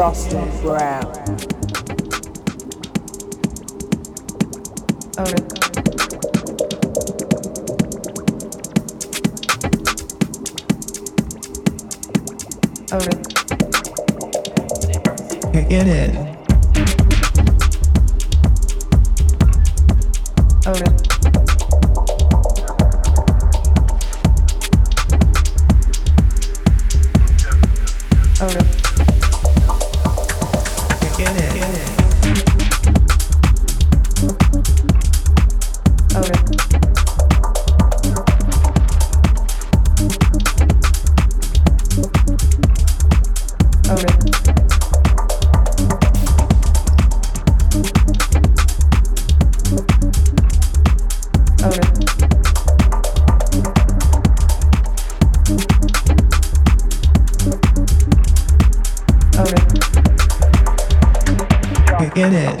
just a. get it.